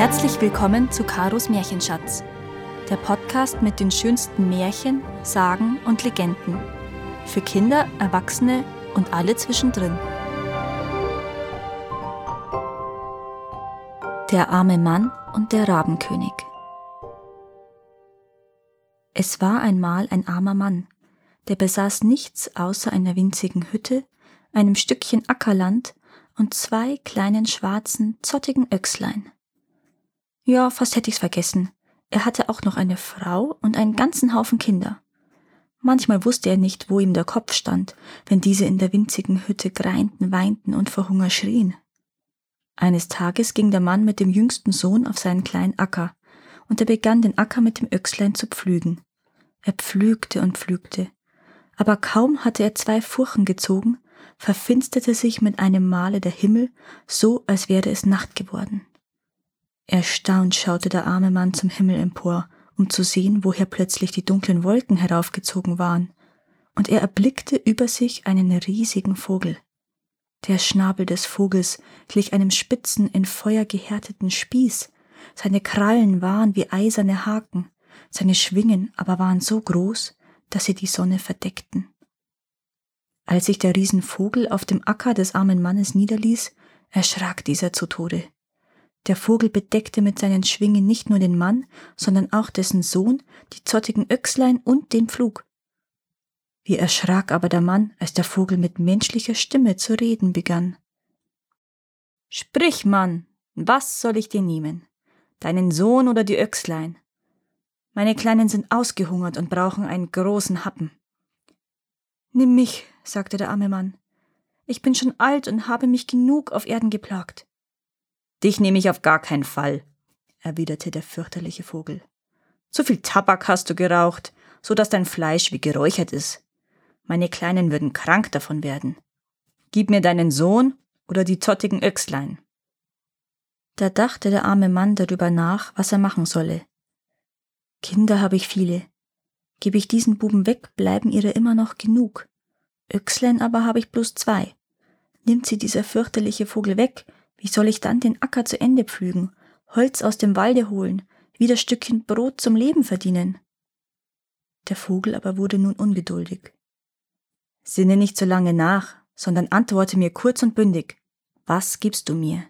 Herzlich willkommen zu Karos Märchenschatz, der Podcast mit den schönsten Märchen, Sagen und Legenden. Für Kinder, Erwachsene und alle zwischendrin. Der arme Mann und der Rabenkönig. Es war einmal ein armer Mann, der besaß nichts außer einer winzigen Hütte, einem Stückchen Ackerland und zwei kleinen schwarzen, zottigen Öchslein. Ja, fast hätte ich's vergessen. Er hatte auch noch eine Frau und einen ganzen Haufen Kinder. Manchmal wusste er nicht, wo ihm der Kopf stand, wenn diese in der winzigen Hütte greinten, weinten und vor Hunger schrien. Eines Tages ging der Mann mit dem jüngsten Sohn auf seinen kleinen Acker, und er begann den Acker mit dem Öchslein zu pflügen. Er pflügte und pflügte, aber kaum hatte er zwei Furchen gezogen, verfinsterte sich mit einem Male der Himmel, so als wäre es Nacht geworden. Erstaunt schaute der arme Mann zum Himmel empor, um zu sehen, woher plötzlich die dunklen Wolken heraufgezogen waren, und er erblickte über sich einen riesigen Vogel. Der Schnabel des Vogels glich einem spitzen, in Feuer gehärteten Spieß, seine Krallen waren wie eiserne Haken, seine Schwingen aber waren so groß, dass sie die Sonne verdeckten. Als sich der Riesenvogel auf dem Acker des armen Mannes niederließ, erschrak dieser zu Tode. Der Vogel bedeckte mit seinen Schwingen nicht nur den Mann, sondern auch dessen Sohn, die zottigen Öchslein und den Pflug. Wie erschrak aber der Mann, als der Vogel mit menschlicher Stimme zu reden begann. Sprich, Mann, was soll ich dir nehmen? Deinen Sohn oder die Öchslein? Meine Kleinen sind ausgehungert und brauchen einen großen Happen. Nimm mich, sagte der arme Mann. Ich bin schon alt und habe mich genug auf Erden geplagt. Dich nehme ich auf gar keinen Fall, erwiderte der fürchterliche Vogel. Zu viel Tabak hast du geraucht, so dass dein Fleisch wie geräuchert ist. Meine Kleinen würden krank davon werden. Gib mir deinen Sohn oder die zottigen Öchslein. Da dachte der arme Mann darüber nach, was er machen solle. Kinder habe ich viele. Gebe ich diesen Buben weg, bleiben ihre immer noch genug. Öchslein aber habe ich bloß zwei. Nimmt sie dieser fürchterliche Vogel weg, wie soll ich dann den Acker zu Ende pflügen, Holz aus dem Walde holen, wieder Stückchen Brot zum Leben verdienen? Der Vogel aber wurde nun ungeduldig. Sinne nicht so lange nach, sondern antworte mir kurz und bündig. Was gibst du mir?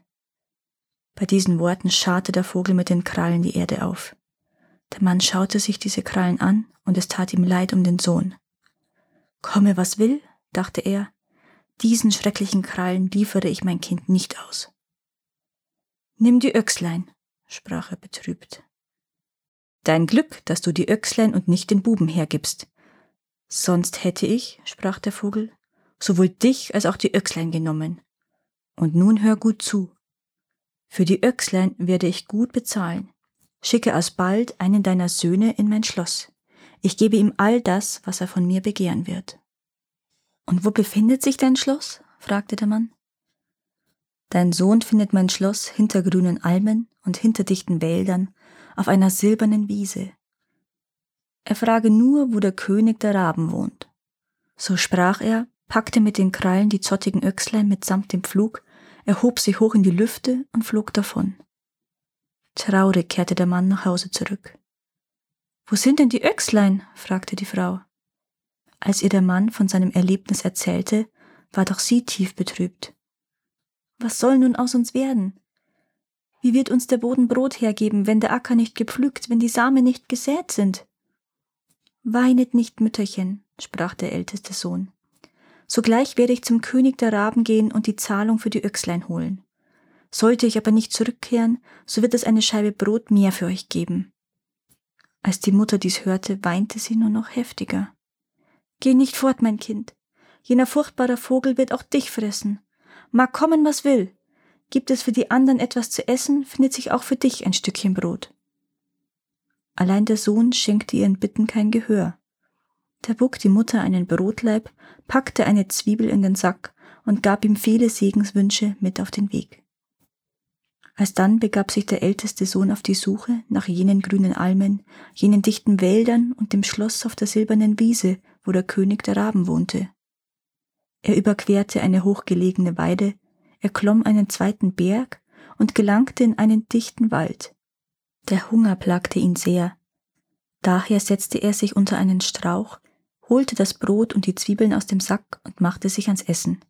Bei diesen Worten scharte der Vogel mit den Krallen die Erde auf. Der Mann schaute sich diese Krallen an, und es tat ihm leid um den Sohn. Komme, was will, dachte er, diesen schrecklichen Krallen liefere ich mein Kind nicht aus. Nimm die Öchslein, sprach er betrübt. Dein Glück, dass du die Öchslein und nicht den Buben hergibst. Sonst hätte ich, sprach der Vogel, sowohl dich als auch die Öchslein genommen. Und nun hör gut zu. Für die Öchslein werde ich gut bezahlen. Schicke alsbald einen deiner Söhne in mein Schloss. Ich gebe ihm all das, was er von mir begehren wird. Und wo befindet sich dein Schloss? fragte der Mann. Dein Sohn findet mein Schloss hinter grünen Almen und hinter dichten Wäldern auf einer silbernen Wiese. Er frage nur, wo der König der Raben wohnt. So sprach er, packte mit den Krallen die zottigen Öchslein mitsamt dem Pflug, erhob sich hoch in die Lüfte und flog davon. Traurig kehrte der Mann nach Hause zurück. Wo sind denn die Öchslein? fragte die Frau. Als ihr der Mann von seinem Erlebnis erzählte, war doch sie tief betrübt. Was soll nun aus uns werden? Wie wird uns der Boden Brot hergeben, wenn der Acker nicht gepflügt, wenn die Samen nicht gesät sind? Weinet nicht, Mütterchen, sprach der älteste Sohn. Sogleich werde ich zum König der Raben gehen und die Zahlung für die Öchslein holen. Sollte ich aber nicht zurückkehren, so wird es eine Scheibe Brot mehr für euch geben. Als die Mutter dies hörte, weinte sie nur noch heftiger. Geh nicht fort, mein Kind. Jener furchtbare Vogel wird auch dich fressen. Mag kommen, was will. Gibt es für die anderen etwas zu essen, findet sich auch für dich ein Stückchen Brot. Allein der Sohn schenkte ihren Bitten kein Gehör. Da bog die Mutter einen Brotleib, packte eine Zwiebel in den Sack und gab ihm viele Segenswünsche mit auf den Weg. Alsdann begab sich der älteste Sohn auf die Suche nach jenen grünen Almen, jenen dichten Wäldern und dem Schloss auf der silbernen Wiese, wo der König der Raben wohnte. Er überquerte eine hochgelegene Weide, er klomm einen zweiten Berg und gelangte in einen dichten Wald. Der Hunger plagte ihn sehr. Daher setzte er sich unter einen Strauch, holte das Brot und die Zwiebeln aus dem Sack und machte sich ans Essen.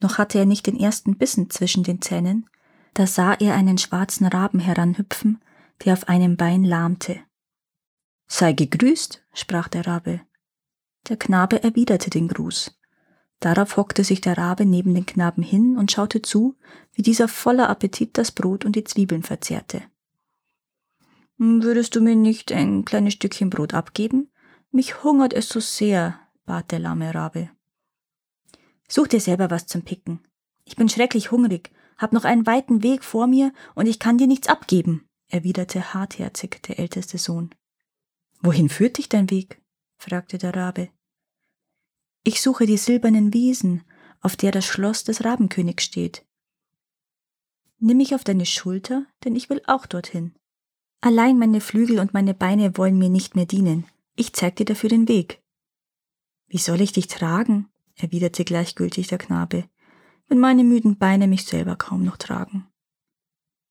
Noch hatte er nicht den ersten Bissen zwischen den Zähnen, da sah er einen schwarzen Raben heranhüpfen, der auf einem Bein lahmte. Sei gegrüßt, sprach der Rabe. Der Knabe erwiderte den Gruß. Darauf hockte sich der Rabe neben den Knaben hin und schaute zu, wie dieser voller Appetit das Brot und die Zwiebeln verzehrte. Würdest du mir nicht ein kleines Stückchen Brot abgeben? Mich hungert es so sehr, bat der lahme Rabe. Such dir selber was zum Picken. Ich bin schrecklich hungrig, hab noch einen weiten Weg vor mir und ich kann dir nichts abgeben, erwiderte hartherzig der älteste Sohn. Wohin führt dich dein Weg? fragte der Rabe. Ich suche die silbernen Wiesen, auf der das Schloss des Rabenkönigs steht. Nimm mich auf deine Schulter, denn ich will auch dorthin. Allein meine Flügel und meine Beine wollen mir nicht mehr dienen. Ich zeig dir dafür den Weg. Wie soll ich dich tragen? erwiderte gleichgültig der Knabe, wenn meine müden Beine mich selber kaum noch tragen.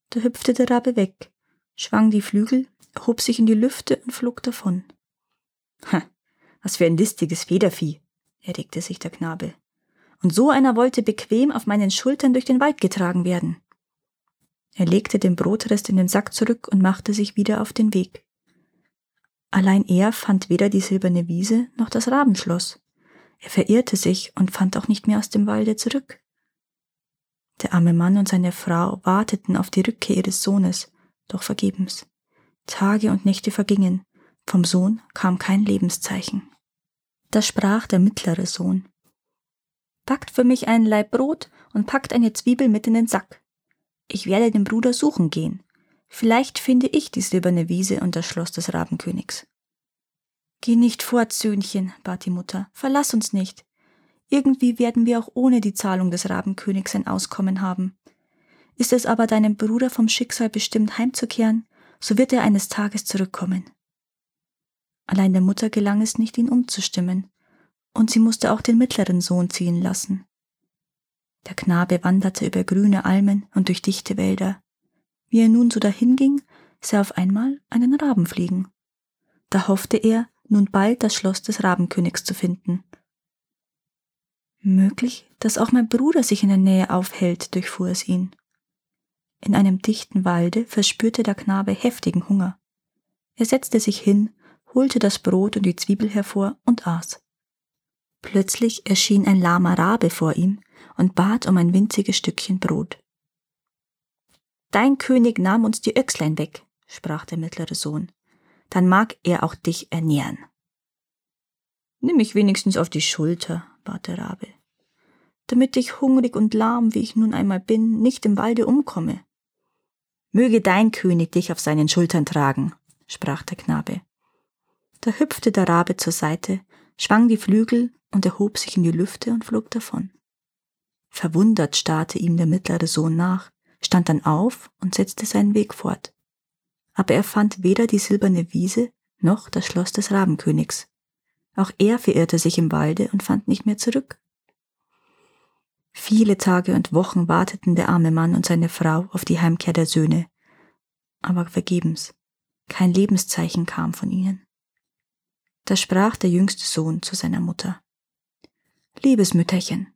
Da hüpfte der Rabe weg, schwang die Flügel, hob sich in die Lüfte und flog davon. Ha, was für ein listiges Federvieh, erregte sich der Knabe. Und so einer wollte bequem auf meinen Schultern durch den Wald getragen werden. Er legte den Brotrest in den Sack zurück und machte sich wieder auf den Weg. Allein er fand weder die silberne Wiese noch das Rabenschloss. Er verirrte sich und fand auch nicht mehr aus dem Walde zurück. Der arme Mann und seine Frau warteten auf die Rückkehr ihres Sohnes, doch vergebens. Tage und Nächte vergingen, vom Sohn kam kein Lebenszeichen. Da sprach der mittlere Sohn Backt für mich einen Laib Brot und packt eine Zwiebel mit in den Sack. Ich werde den Bruder suchen gehen. Vielleicht finde ich die silberne Wiese und das Schloss des Rabenkönigs. Geh nicht fort, Söhnchen, bat die Mutter. Verlass uns nicht. Irgendwie werden wir auch ohne die Zahlung des Rabenkönigs ein Auskommen haben. Ist es aber deinem Bruder vom Schicksal bestimmt heimzukehren, so wird er eines Tages zurückkommen. Allein der Mutter gelang es nicht, ihn umzustimmen, und sie musste auch den mittleren Sohn ziehen lassen. Der Knabe wanderte über grüne Almen und durch dichte Wälder. Wie er nun so dahinging, sah er auf einmal einen Raben fliegen. Da hoffte er, nun bald das Schloss des Rabenkönigs zu finden. Möglich, dass auch mein Bruder sich in der Nähe aufhält, durchfuhr es ihn. In einem dichten Walde verspürte der Knabe heftigen Hunger. Er setzte sich hin, holte das Brot und die Zwiebel hervor und aß. Plötzlich erschien ein lahmer Rabe vor ihm und bat um ein winziges Stückchen Brot. Dein König nahm uns die Öchslein weg, sprach der mittlere Sohn, dann mag er auch dich ernähren. Nimm mich wenigstens auf die Schulter, bat der Rabe, damit ich hungrig und lahm, wie ich nun einmal bin, nicht im Walde umkomme. Möge dein König dich auf seinen Schultern tragen, sprach der Knabe. Da hüpfte der Rabe zur Seite, schwang die Flügel und erhob sich in die Lüfte und flog davon. Verwundert starrte ihm der mittlere Sohn nach, stand dann auf und setzte seinen Weg fort. Aber er fand weder die silberne Wiese noch das Schloss des Rabenkönigs. Auch er verirrte sich im Walde und fand nicht mehr zurück. Viele Tage und Wochen warteten der arme Mann und seine Frau auf die Heimkehr der Söhne, aber vergebens. Kein Lebenszeichen kam von ihnen. Da sprach der jüngste Sohn zu seiner Mutter. Liebes Mütterchen,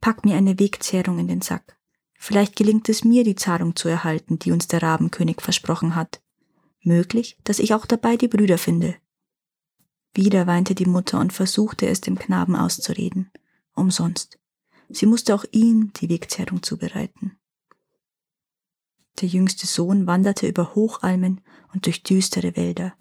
pack mir eine Wegzehrung in den Sack. Vielleicht gelingt es mir, die Zahlung zu erhalten, die uns der Rabenkönig versprochen hat. Möglich, dass ich auch dabei die Brüder finde. Wieder weinte die Mutter und versuchte es dem Knaben auszureden. Umsonst. Sie musste auch ihm die Wegzehrung zubereiten. Der jüngste Sohn wanderte über Hochalmen und durch düstere Wälder.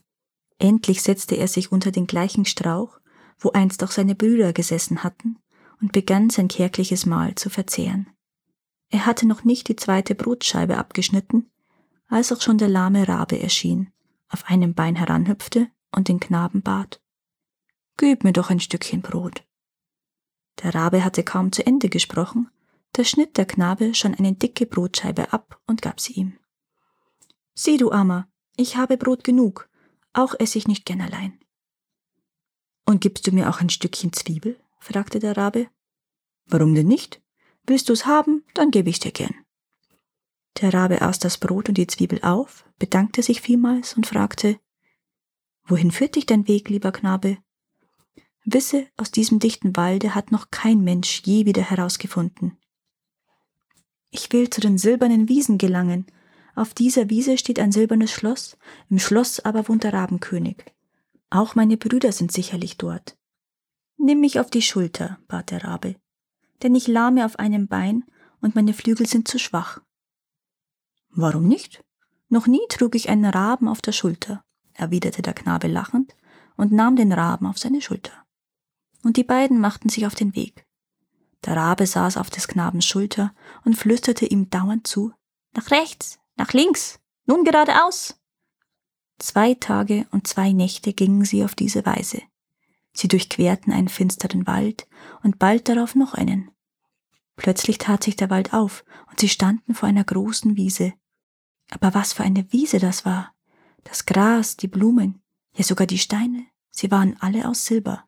Endlich setzte er sich unter den gleichen Strauch, wo einst auch seine Brüder gesessen hatten, und begann sein kärgliches Mahl zu verzehren. Er hatte noch nicht die zweite Brotscheibe abgeschnitten, als auch schon der lahme Rabe erschien, auf einem Bein heranhüpfte und den Knaben bat. Gib mir doch ein Stückchen Brot. Der Rabe hatte kaum zu Ende gesprochen, da schnitt der Knabe schon eine dicke Brotscheibe ab und gab sie ihm. Sieh, du Armer, ich habe Brot genug, auch esse ich nicht gern allein. Und gibst du mir auch ein Stückchen Zwiebel? fragte der Rabe. Warum denn nicht? Willst du's haben, dann gebe ich's dir gern. Der Rabe aß das Brot und die Zwiebel auf, bedankte sich vielmals und fragte Wohin führt dich dein Weg, lieber Knabe? Wisse, aus diesem dichten Walde hat noch kein Mensch je wieder herausgefunden. Ich will zu den silbernen Wiesen gelangen. Auf dieser Wiese steht ein silbernes Schloss, im Schloss aber wohnt der Rabenkönig. Auch meine Brüder sind sicherlich dort. Nimm mich auf die Schulter, bat der Rabe, denn ich lahme auf einem Bein und meine Flügel sind zu schwach. Warum nicht? Noch nie trug ich einen Raben auf der Schulter, erwiderte der Knabe lachend und nahm den Raben auf seine Schulter. Und die beiden machten sich auf den Weg. Der Rabe saß auf des Knabens Schulter und flüsterte ihm dauernd zu Nach rechts, nach links, nun geradeaus. Zwei Tage und zwei Nächte gingen sie auf diese Weise. Sie durchquerten einen finsteren Wald und bald darauf noch einen. Plötzlich tat sich der Wald auf und sie standen vor einer großen Wiese. Aber was für eine Wiese das war! Das Gras, die Blumen, ja sogar die Steine, sie waren alle aus Silber.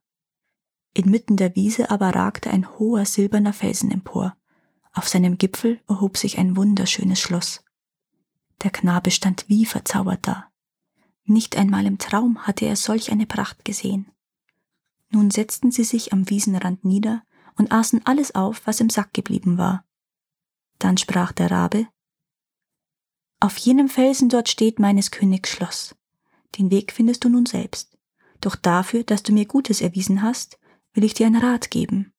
Inmitten der Wiese aber ragte ein hoher silberner Felsen empor. Auf seinem Gipfel erhob sich ein wunderschönes Schloss. Der Knabe stand wie verzaubert da. Nicht einmal im Traum hatte er solch eine Pracht gesehen. Nun setzten sie sich am Wiesenrand nieder und aßen alles auf, was im Sack geblieben war. Dann sprach der Rabe Auf jenem Felsen dort steht meines Königs Schloss. Den Weg findest du nun selbst. Doch dafür, dass du mir Gutes erwiesen hast, will ich dir einen Rat geben.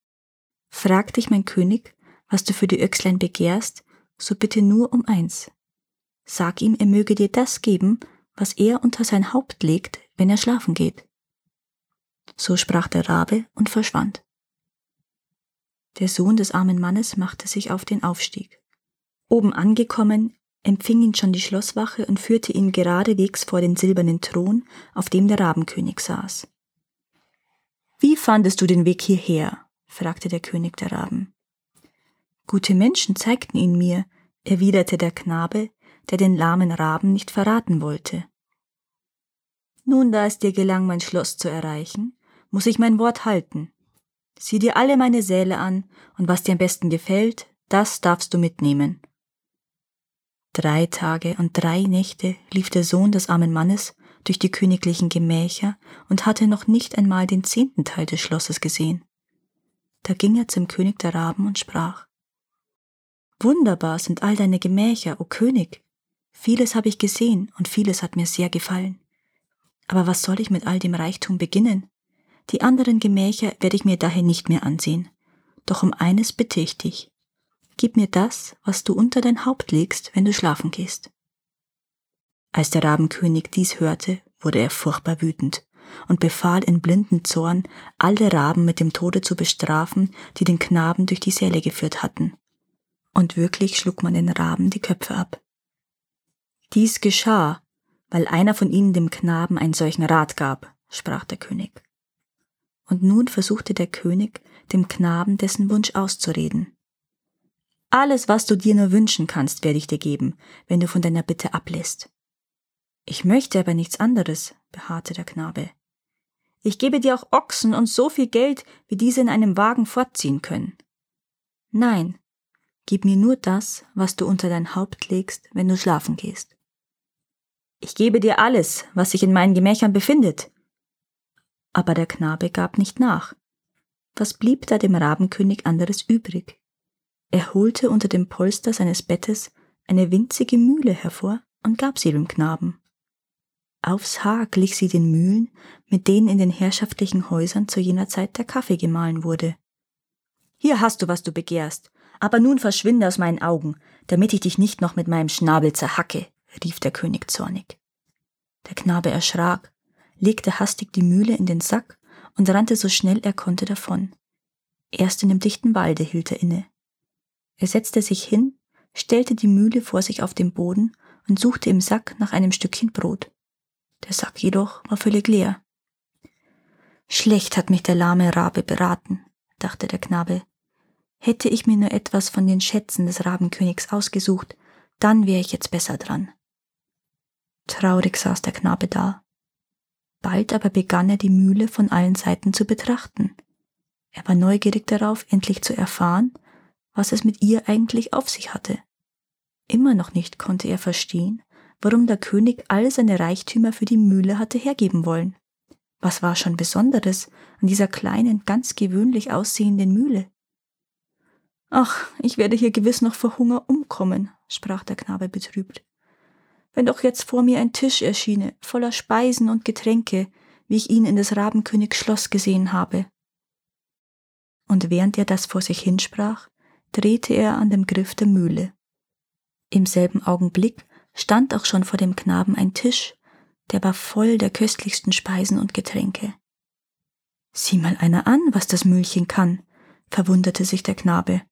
Frag dich mein König, was du für die Öchslein begehrst, so bitte nur um eins. Sag ihm, er möge dir das geben, was er unter sein Haupt legt, wenn er schlafen geht. So sprach der Rabe und verschwand. Der Sohn des armen Mannes machte sich auf den Aufstieg. Oben angekommen, empfing ihn schon die Schlosswache und führte ihn geradewegs vor den silbernen Thron, auf dem der Rabenkönig saß. Wie fandest du den Weg hierher? fragte der König der Raben. Gute Menschen zeigten ihn mir, erwiderte der Knabe, der den lahmen Raben nicht verraten wollte. Nun, da es dir gelang, mein Schloss zu erreichen, muss ich mein Wort halten. Sieh dir alle meine Säle an, und was dir am besten gefällt, das darfst du mitnehmen. Drei Tage und drei Nächte lief der Sohn des armen Mannes durch die königlichen Gemächer und hatte noch nicht einmal den zehnten Teil des Schlosses gesehen. Da ging er zum König der Raben und sprach Wunderbar sind all deine Gemächer, o König. Vieles habe ich gesehen und vieles hat mir sehr gefallen. Aber was soll ich mit all dem Reichtum beginnen? Die anderen Gemächer werde ich mir daher nicht mehr ansehen. Doch um eines bitte ich dich. Gib mir das, was du unter dein Haupt legst, wenn du schlafen gehst. Als der Rabenkönig dies hörte, wurde er furchtbar wütend und befahl in blinden Zorn, alle Raben mit dem Tode zu bestrafen, die den Knaben durch die Säle geführt hatten. Und wirklich schlug man den Raben die Köpfe ab. Dies geschah, weil einer von ihnen dem Knaben einen solchen Rat gab, sprach der König. Und nun versuchte der König, dem Knaben dessen Wunsch auszureden. Alles, was du dir nur wünschen kannst, werde ich dir geben, wenn du von deiner Bitte ablässt. Ich möchte aber nichts anderes, beharrte der Knabe. Ich gebe dir auch Ochsen und so viel Geld, wie diese in einem Wagen fortziehen können. Nein, gib mir nur das, was du unter dein Haupt legst, wenn du schlafen gehst. Ich gebe dir alles, was sich in meinen Gemächern befindet, aber der Knabe gab nicht nach. Was blieb da dem Rabenkönig anderes übrig? Er holte unter dem Polster seines Bettes eine winzige Mühle hervor und gab sie dem Knaben. Aufs Haar glich sie den Mühlen, mit denen in den herrschaftlichen Häusern zu jener Zeit der Kaffee gemahlen wurde. Hier hast du, was du begehrst, aber nun verschwinde aus meinen Augen, damit ich dich nicht noch mit meinem Schnabel zerhacke, rief der König zornig. Der Knabe erschrak legte hastig die Mühle in den Sack und rannte so schnell er konnte davon. Erst in dem dichten Walde hielt er inne. Er setzte sich hin, stellte die Mühle vor sich auf den Boden und suchte im Sack nach einem Stückchen Brot. Der Sack jedoch war völlig leer. Schlecht hat mich der lahme Rabe beraten, dachte der Knabe. Hätte ich mir nur etwas von den Schätzen des Rabenkönigs ausgesucht, dann wäre ich jetzt besser dran. Traurig saß der Knabe da. Bald aber begann er die Mühle von allen Seiten zu betrachten. Er war neugierig darauf, endlich zu erfahren, was es mit ihr eigentlich auf sich hatte. Immer noch nicht konnte er verstehen, warum der König all seine Reichtümer für die Mühle hatte hergeben wollen. Was war schon Besonderes an dieser kleinen, ganz gewöhnlich aussehenden Mühle? Ach, ich werde hier gewiss noch vor Hunger umkommen, sprach der Knabe betrübt. Wenn doch jetzt vor mir ein Tisch erschiene, voller Speisen und Getränke, wie ich ihn in des Rabenkönigs Schloss gesehen habe. Und während er das vor sich hinsprach, drehte er an dem Griff der Mühle. Im selben Augenblick stand auch schon vor dem Knaben ein Tisch, der war voll der köstlichsten Speisen und Getränke. Sieh mal einer an, was das Mühlchen kann, verwunderte sich der Knabe.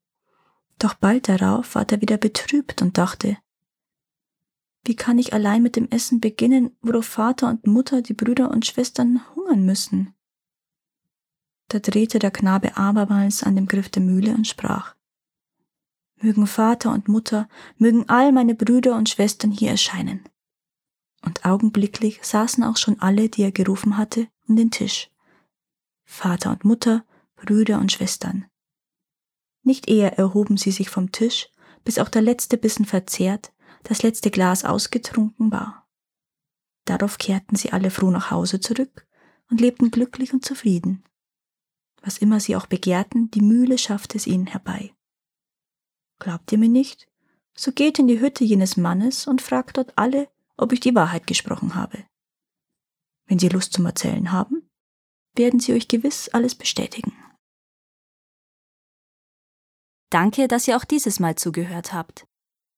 Doch bald darauf ward er wieder betrübt und dachte, wie kann ich allein mit dem Essen beginnen, worauf Vater und Mutter, die Brüder und Schwestern hungern müssen? Da drehte der Knabe abermals an dem Griff der Mühle und sprach, Mögen Vater und Mutter, mögen all meine Brüder und Schwestern hier erscheinen. Und augenblicklich saßen auch schon alle, die er gerufen hatte, um den Tisch. Vater und Mutter, Brüder und Schwestern. Nicht eher erhoben sie sich vom Tisch, bis auch der letzte Bissen verzehrt, das letzte Glas ausgetrunken war. Darauf kehrten sie alle froh nach Hause zurück und lebten glücklich und zufrieden. Was immer sie auch begehrten, die Mühle schaffte es ihnen herbei. Glaubt ihr mir nicht? So geht in die Hütte jenes Mannes und fragt dort alle, ob ich die Wahrheit gesprochen habe. Wenn sie Lust zum Erzählen haben, werden sie euch gewiss alles bestätigen. Danke, dass ihr auch dieses Mal zugehört habt.